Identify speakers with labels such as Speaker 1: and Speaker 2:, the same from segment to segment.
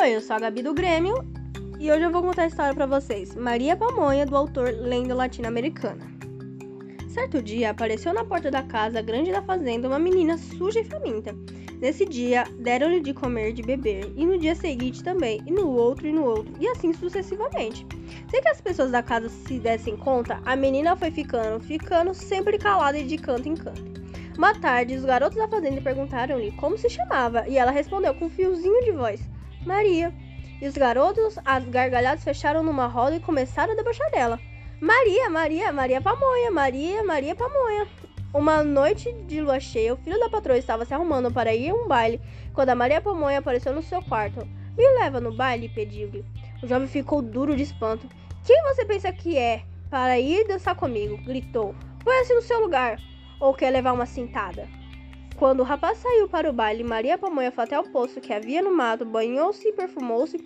Speaker 1: Oi, eu sou a Gabi do Grêmio e hoje eu vou contar a história para vocês. Maria Pamonha, do autor Lenda Latino-Americana. Certo dia, apareceu na porta da casa grande da fazenda uma menina suja e faminta. Nesse dia, deram-lhe de comer e de beber, e no dia seguinte também, e no outro e no outro, e assim sucessivamente. Sem que as pessoas da casa se dessem conta, a menina foi ficando, ficando sempre calada e de canto em canto. Uma tarde, os garotos da fazenda perguntaram-lhe como se chamava, e ela respondeu com um fiozinho de voz: Maria. E os garotos, as gargalhadas, fecharam numa roda e começaram a debochar dela. Maria, Maria, Maria Pamonha, Maria, Maria Pamonha. Uma noite de lua cheia, o filho da patroa estava se arrumando para ir a um baile, quando a Maria Pamonha apareceu no seu quarto. Me leva no baile, pediu-lhe. O jovem ficou duro de espanto. Quem você pensa que é para ir dançar comigo? gritou. Põe-se no seu lugar. Ou quer levar uma cintada? Quando o rapaz saiu para o baile, Maria Pamonha foi até o poço que havia no mato, banhou-se e perfumou-se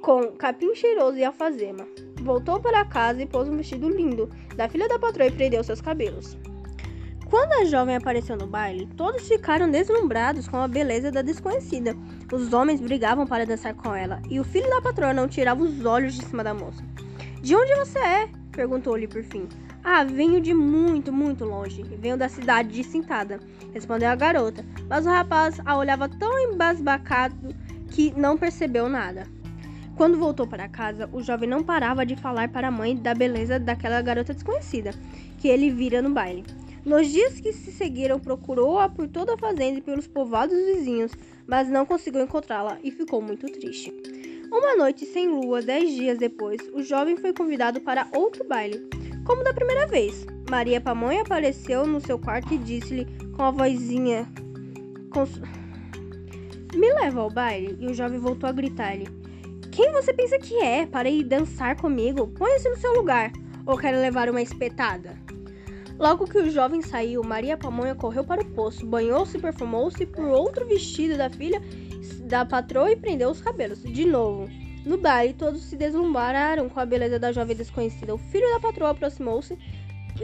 Speaker 1: com capim cheiroso e alfazema. Voltou para casa e pôs um vestido lindo da filha da patroa e prendeu seus cabelos. Quando a jovem apareceu no baile, todos ficaram deslumbrados com a beleza da desconhecida. Os homens brigavam para dançar com ela, e o filho da patroa não tirava os olhos de cima da moça. De onde você é? perguntou-lhe por fim. Ah, venho de muito, muito longe. Venho da cidade de Cintada, respondeu a garota. Mas o rapaz a olhava tão embasbacado que não percebeu nada. Quando voltou para casa, o jovem não parava de falar para a mãe da beleza daquela garota desconhecida que ele vira no baile. Nos dias que se seguiram, procurou-a por toda a fazenda e pelos povoados vizinhos, mas não conseguiu encontrá-la e ficou muito triste. Uma noite sem lua, dez dias depois, o jovem foi convidado para outro baile como da primeira vez. Maria Pamonha apareceu no seu quarto e disse-lhe com a vozinha. Me leva ao baile. E o jovem voltou a gritar-lhe: Quem você pensa que é para ir dançar comigo? Põe-se no seu lugar. Ou quer levar uma espetada? Logo que o jovem saiu, Maria Pamonha correu para o poço, banhou-se perfumou-se por outro vestido da filha da patroa e prendeu os cabelos. De novo, no baile, todos se deslumbraram com a beleza da jovem desconhecida. O filho da patroa aproximou-se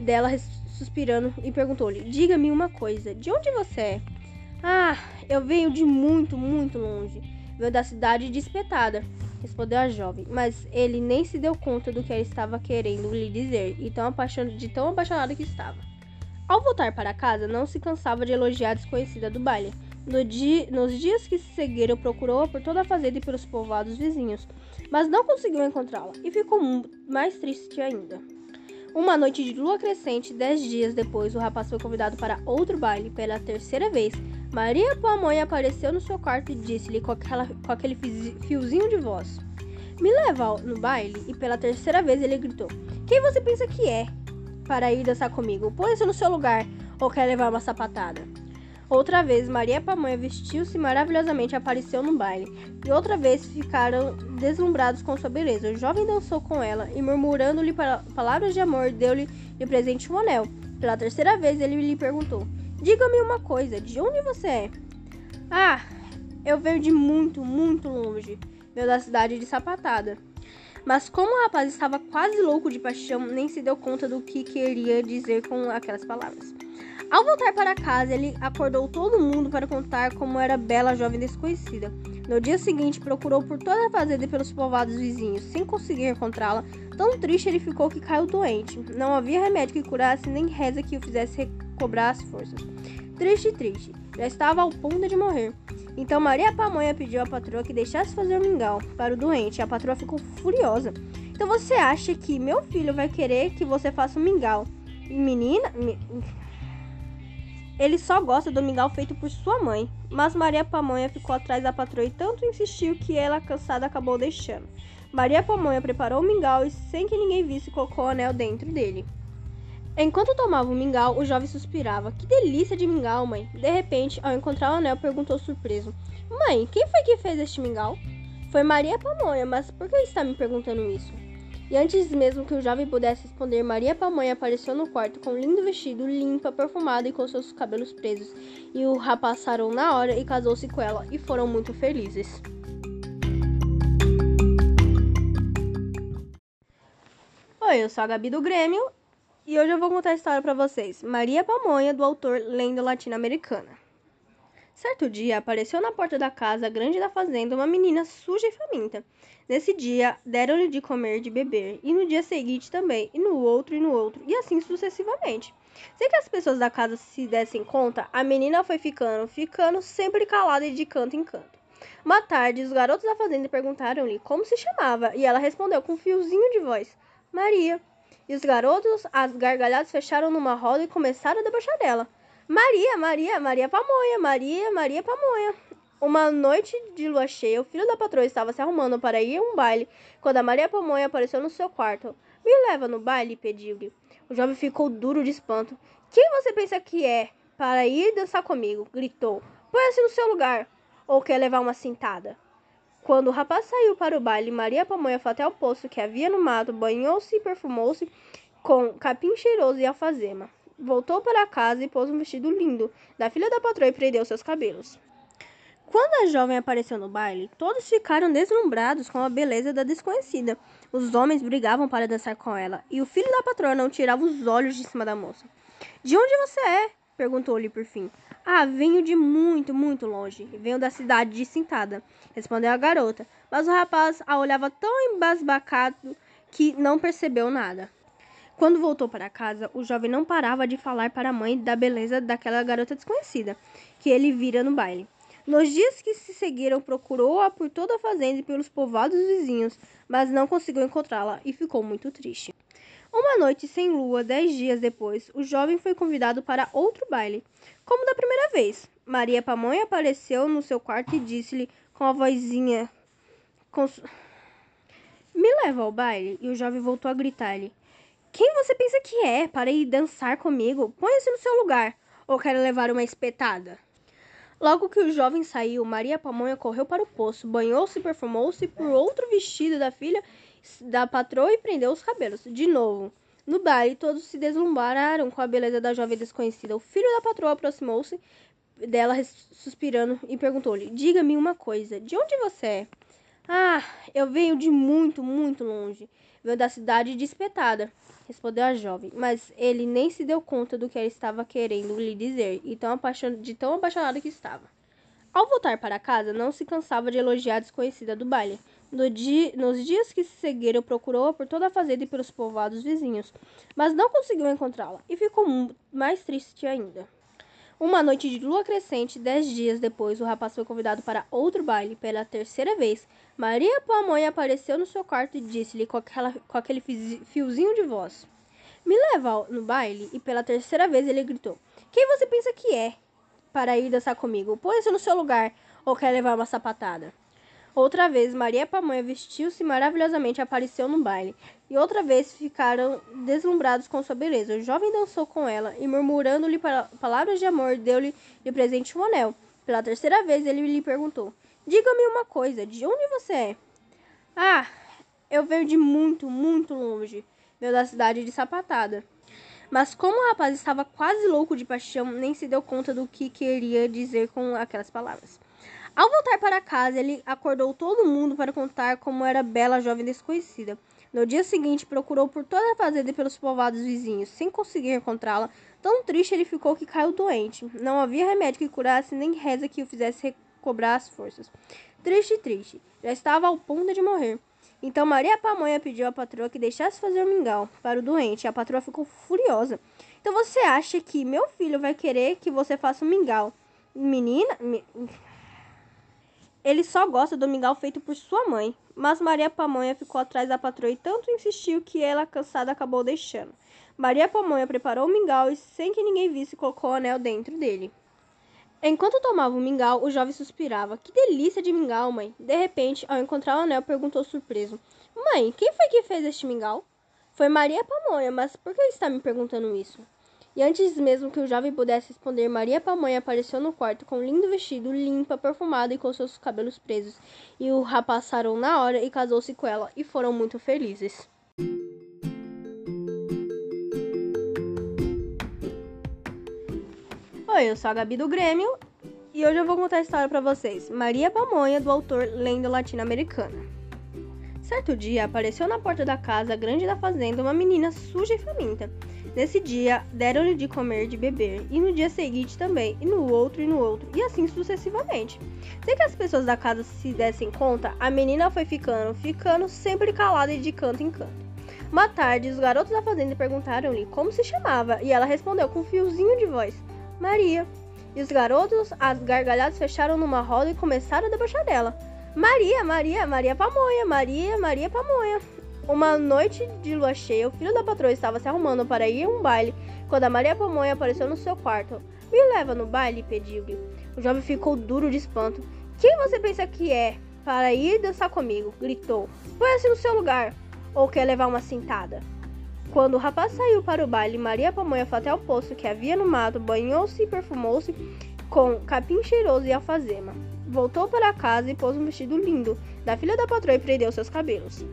Speaker 1: dela, suspirando, e perguntou-lhe: Diga-me uma coisa, de onde você é? Ah, eu venho de muito, muito longe. Venho da cidade de Espetada, respondeu a jovem, mas ele nem se deu conta do que ela estava querendo lhe dizer e tão de tão apaixonado que estava. Ao voltar para casa, não se cansava de elogiar a desconhecida do baile. No dia, nos dias que se seguiram, procurou-a por toda a fazenda e pelos povoados vizinhos, mas não conseguiu encontrá-la e ficou mais triste ainda. Uma noite de lua crescente, dez dias depois, o rapaz foi convidado para outro baile pela terceira vez. Maria Pamonha apareceu no seu quarto e disse-lhe com, com aquele fiozinho de voz: Me leva no baile. E pela terceira vez ele gritou: Quem você pensa que é para ir dançar comigo? Põe-se no seu lugar ou quer levar uma sapatada? Outra vez, Maria Pamonha vestiu-se maravilhosamente e apareceu no baile. E outra vez ficaram deslumbrados com sua beleza. O jovem dançou com ela e, murmurando-lhe palavras de amor, deu-lhe de presente um anel. Pela terceira vez, ele lhe perguntou: Diga-me uma coisa, de onde você é? Ah, eu venho de muito, muito longe. Veio da cidade de Sapatada. Mas como o rapaz estava quase louco de paixão, nem se deu conta do que queria dizer com aquelas palavras. Ao voltar para casa, ele acordou todo mundo para contar como era bela a jovem desconhecida. No dia seguinte, procurou por toda a fazenda e pelos povoados vizinhos, sem conseguir encontrá-la. Tão triste ele ficou que caiu doente. Não havia remédio que curasse, nem reza que o fizesse recobrar as forças. Triste, triste. Já estava ao ponto de morrer. Então Maria Pamonha pediu à patroa que deixasse fazer o mingau para o doente. A patroa ficou furiosa. Então você acha que meu filho vai querer que você faça um mingau? Menina, ele só gosta do mingau feito por sua mãe, mas Maria Pamonha ficou atrás da patroa e tanto insistiu que ela, cansada, acabou deixando. Maria Pamonha preparou o mingau e, sem que ninguém visse, colocou o anel dentro dele. Enquanto tomava o mingau, o jovem suspirava. Que delícia de mingau, mãe! De repente, ao encontrar o anel, perguntou surpreso: Mãe, quem foi que fez este mingau? Foi Maria Pamonha, mas por que está me perguntando isso? E antes mesmo que o jovem pudesse responder, Maria Pamonha apareceu no quarto com um lindo vestido, limpa, perfumada e com seus cabelos presos. E o rapaz sarou na hora e casou-se com ela, e foram muito felizes. Oi, eu sou a Gabi do Grêmio e hoje eu vou contar a história para vocês. Maria Pamonha, do autor Lenda Latino-Americana. Certo dia, apareceu na porta da casa grande da fazenda uma menina suja e faminta. Nesse dia, deram-lhe de comer e de beber, e no dia seguinte também, e no outro e no outro, e assim sucessivamente. Sem que as pessoas da casa se dessem conta, a menina foi ficando, ficando sempre calada e de canto em canto. Uma tarde, os garotos da fazenda perguntaram-lhe como se chamava, e ela respondeu com um fiozinho de voz: Maria. E os garotos, as gargalhadas, fecharam numa roda e começaram a debochar dela. Maria, Maria, Maria Pamonha, Maria, Maria Pamonha. Uma noite de lua cheia, o filho da patroa estava se arrumando para ir a um baile, quando a Maria Pamonha apareceu no seu quarto. Me leva no baile, pediu-lhe. O jovem ficou duro de espanto. Quem você pensa que é para ir dançar comigo? gritou. Põe-se no seu lugar. Ou quer levar uma cintada? Quando o rapaz saiu para o baile, Maria Pamonha foi até o poço que havia no mato, banhou-se e perfumou-se com capim cheiroso e alfazema. Voltou para casa e pôs um vestido lindo da filha da patroa e prendeu seus cabelos. Quando a jovem apareceu no baile, todos ficaram deslumbrados com a beleza da desconhecida. Os homens brigavam para dançar com ela, e o filho da patroa não tirava os olhos de cima da moça. De onde você é? perguntou-lhe por fim. Ah, venho de muito, muito longe. Venho da cidade de Cintada, respondeu a garota. Mas o rapaz a olhava tão embasbacado que não percebeu nada. Quando voltou para casa, o jovem não parava de falar para a mãe da beleza daquela garota desconhecida que ele vira no baile. Nos dias que se seguiram, procurou-a por toda a fazenda e pelos povoados vizinhos, mas não conseguiu encontrá-la e ficou muito triste. Uma noite sem lua, dez dias depois, o jovem foi convidado para outro baile, como da primeira vez. Maria Pamonha apareceu no seu quarto e disse-lhe com a vozinha. Me leva ao baile? E o jovem voltou a gritar-lhe: Quem você pensa que é para ir dançar comigo? Ponha-se no seu lugar, ou quer levar uma espetada? Logo que o jovem saiu, Maria Pamonha correu para o poço, banhou-se perfumou-se por outro vestido da filha da patroa e prendeu os cabelos. De novo, no baile, todos se deslumbraram com a beleza da jovem desconhecida. O filho da patroa aproximou-se dela, suspirando, e perguntou-lhe: Diga-me uma coisa, de onde você é? Ah, eu venho de muito, muito longe. Venho da cidade de Espetada respondeu a jovem, mas ele nem se deu conta do que ela estava querendo lhe dizer e tão de tão apaixonado que estava. Ao voltar para casa, não se cansava de elogiar a desconhecida do baile. No dia, nos dias que se seguiram, procurou-a por toda a fazenda e pelos povoados vizinhos, mas não conseguiu encontrá-la e ficou mais triste ainda. Uma noite de lua crescente, dez dias depois, o rapaz foi convidado para outro baile pela terceira vez. Maria Pamonha apareceu no seu quarto e disse-lhe com, com aquele fiozinho de voz: Me leva no baile? E pela terceira vez ele gritou: Quem você pensa que é para ir dançar comigo? Põe-se no seu lugar ou quer levar uma sapatada? Outra vez, Maria Pamonha vestiu-se maravilhosamente e apareceu no baile. E outra vez ficaram deslumbrados com sua beleza. O jovem dançou com ela e, murmurando-lhe palavras de amor, deu-lhe de presente um anel. Pela terceira vez, ele lhe perguntou: Diga-me uma coisa, de onde você é? Ah, eu venho de muito, muito longe. Veio da cidade de Sapatada. Mas como o rapaz estava quase louco de paixão, nem se deu conta do que queria dizer com aquelas palavras. Ao voltar para casa, ele acordou todo mundo para contar como era bela a jovem desconhecida. No dia seguinte, procurou por toda a fazenda e pelos povoados vizinhos, sem conseguir encontrá-la. Tão triste ele ficou que caiu doente. Não havia remédio que curasse, nem reza que o fizesse recobrar as forças. Triste, triste. Já estava ao ponto de morrer. Então Maria Pamonha pediu à patroa que deixasse fazer o mingau para o doente. A patroa ficou furiosa. Então você acha que meu filho vai querer que você faça um mingau? Menina, ele só gosta do mingau feito por sua mãe, mas Maria Pamonha ficou atrás da patroa e tanto insistiu que ela, cansada, acabou deixando. Maria Pamonha preparou o mingau e, sem que ninguém visse, colocou o anel dentro dele. Enquanto tomava o mingau, o jovem suspirava. Que delícia de mingau, mãe! De repente, ao encontrar o anel, perguntou surpreso: Mãe, quem foi que fez este mingau? Foi Maria Pamonha, mas por que está me perguntando isso? E antes mesmo que o jovem pudesse responder, Maria Pamonha apareceu no quarto com um lindo vestido, limpa, perfumada e com seus cabelos presos. E o rapaz sarou na hora e casou-se com ela, e foram muito felizes. Oi, eu sou a Gabi do Grêmio e hoje eu vou contar a história para vocês. Maria Pamonha, do autor Lenda Latino-Americana. Certo dia, apareceu na porta da casa grande da fazenda uma menina suja e faminta. Nesse dia, deram-lhe de comer e de beber, e no dia seguinte também, e no outro e no outro, e assim sucessivamente. Sem que as pessoas da casa se dessem conta, a menina foi ficando, ficando sempre calada e de canto em canto. Uma tarde, os garotos da fazenda perguntaram-lhe como se chamava, e ela respondeu com um fiozinho de voz: Maria. E os garotos, as gargalhadas, fecharam numa roda e começaram a debochar dela. Maria, Maria, Maria Pamonha, Maria, Maria Pamonha. Uma noite de lua cheia, o filho da patroa estava se arrumando para ir a um baile quando a Maria Pamonha apareceu no seu quarto. Me leva no baile, pediu-lhe. O jovem ficou duro de espanto. Quem você pensa que é para ir dançar comigo? gritou. Põe-se no seu lugar. Ou quer levar uma cintada? Quando o rapaz saiu para o baile, Maria Pamonha foi até o poço que havia no mato, banhou-se e perfumou-se com capim cheiroso e alfazema. Voltou para casa e pôs um vestido lindo da filha da patroa e prendeu seus cabelos.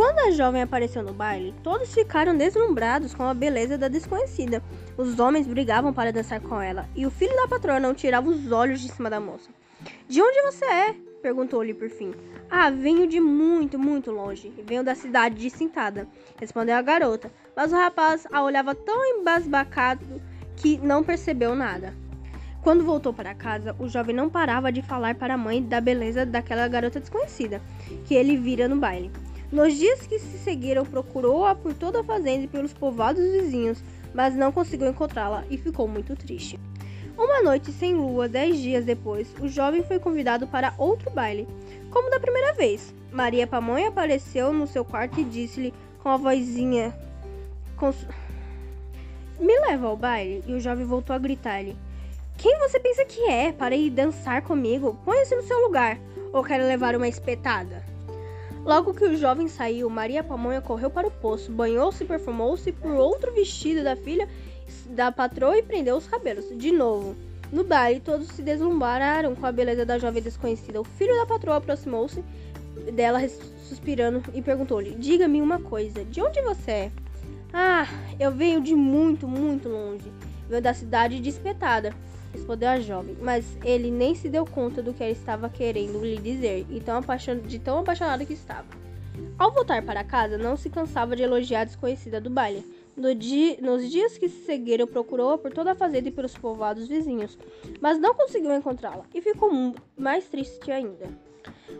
Speaker 1: Quando a jovem apareceu no baile, todos ficaram deslumbrados com a beleza da desconhecida. Os homens brigavam para dançar com ela, e o filho da patroa não tirava os olhos de cima da moça. De onde você é? perguntou-lhe por fim. Ah, venho de muito, muito longe. Venho da cidade de Cintada, respondeu a garota. Mas o rapaz a olhava tão embasbacado que não percebeu nada. Quando voltou para casa, o jovem não parava de falar para a mãe da beleza daquela garota desconhecida que ele vira no baile. Nos dias que se seguiram, procurou-a por toda a fazenda e pelos povoados vizinhos, mas não conseguiu encontrá-la e ficou muito triste. Uma noite sem lua, dez dias depois, o jovem foi convidado para outro baile, como da primeira vez. Maria Pamonha apareceu no seu quarto e disse-lhe com a vozinha. Me leva ao baile. E o jovem voltou a gritar-lhe: Quem você pensa que é para ir dançar comigo? Põe-se no seu lugar, ou quer levar uma espetada? Logo que o jovem saiu, Maria Pamonha correu para o poço, banhou-se perfumou-se por outro vestido da filha da patroa e prendeu os cabelos. De novo, no baile, todos se deslumbraram com a beleza da jovem desconhecida. O filho da patroa aproximou-se dela, suspirando, e perguntou-lhe: Diga-me uma coisa, de onde você é? Ah, eu venho de muito, muito longe. Venho da cidade de Espetada respondeu a jovem, mas ele nem se deu conta do que ela estava querendo lhe dizer e tão de tão apaixonado que estava. Ao voltar para casa, não se cansava de elogiar a desconhecida do baile. No dia, nos dias que se seguiram, procurou-a por toda a fazenda e pelos povoados vizinhos, mas não conseguiu encontrá-la e ficou mais triste ainda.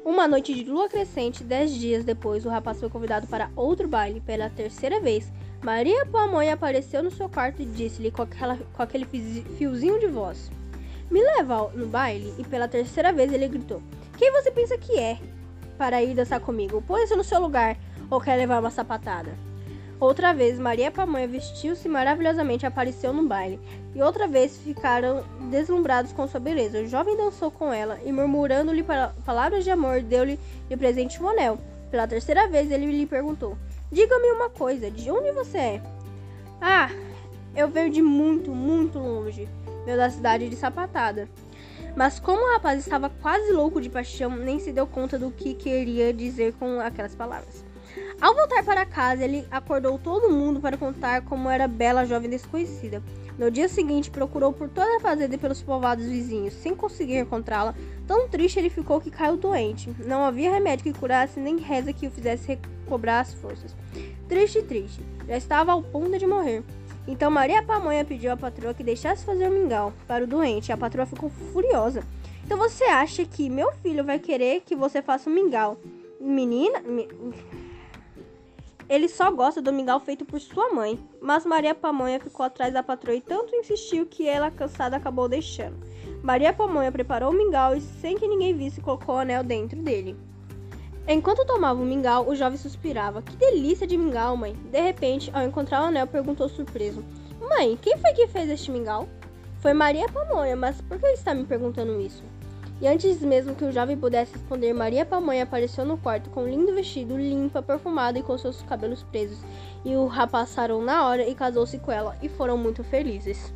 Speaker 1: Uma noite de lua crescente, dez dias depois, o rapaz foi convidado para outro baile pela terceira vez Maria Pamonha apareceu no seu quarto e disse-lhe com, com aquele fiozinho de voz: Me leva no baile. E pela terceira vez ele gritou: Quem você pensa que é para ir dançar comigo? Põe-se no seu lugar ou quer levar uma sapatada? Outra vez, Maria Pamonha vestiu-se maravilhosamente e apareceu no baile. E outra vez ficaram deslumbrados com sua beleza. O jovem dançou com ela e, murmurando-lhe palavras de amor, deu-lhe de presente um anel. Pela terceira vez, ele lhe perguntou: Diga-me uma coisa, de onde você é? Ah, eu venho de muito, muito longe. Veio da cidade de Sapatada. Mas como o rapaz estava quase louco de paixão, nem se deu conta do que queria dizer com aquelas palavras. Ao voltar para casa, ele acordou todo mundo para contar como era bela a jovem desconhecida. No dia seguinte, procurou por toda a fazenda e pelos povoados vizinhos, sem conseguir encontrá-la. Tão triste ele ficou que caiu doente. Não havia remédio que curasse, nem reza que o fizesse recobrar as forças. Triste, triste. Já estava ao ponto de morrer. Então Maria Pamonha pediu à patroa que deixasse fazer o mingau para o doente. A patroa ficou furiosa. Então você acha que meu filho vai querer que você faça um mingau? Menina... Me... Ele só gosta do mingau feito por sua mãe. Mas Maria Pamonha ficou atrás da patroa e tanto insistiu que ela, cansada, acabou deixando. Maria Pamonha preparou o mingau e, sem que ninguém visse, colocou o anel dentro dele. Enquanto tomava o mingau, o jovem suspirava. Que delícia de mingau, mãe! De repente, ao encontrar o anel, perguntou surpreso: Mãe, quem foi que fez este mingau? Foi Maria Pamonha, mas por que está me perguntando isso? E antes mesmo que o jovem pudesse responder, Maria Pamonha apareceu no quarto com um lindo vestido, limpa, perfumada e com seus cabelos presos. E o rapaz sarou na hora e casou-se com ela, e foram muito felizes.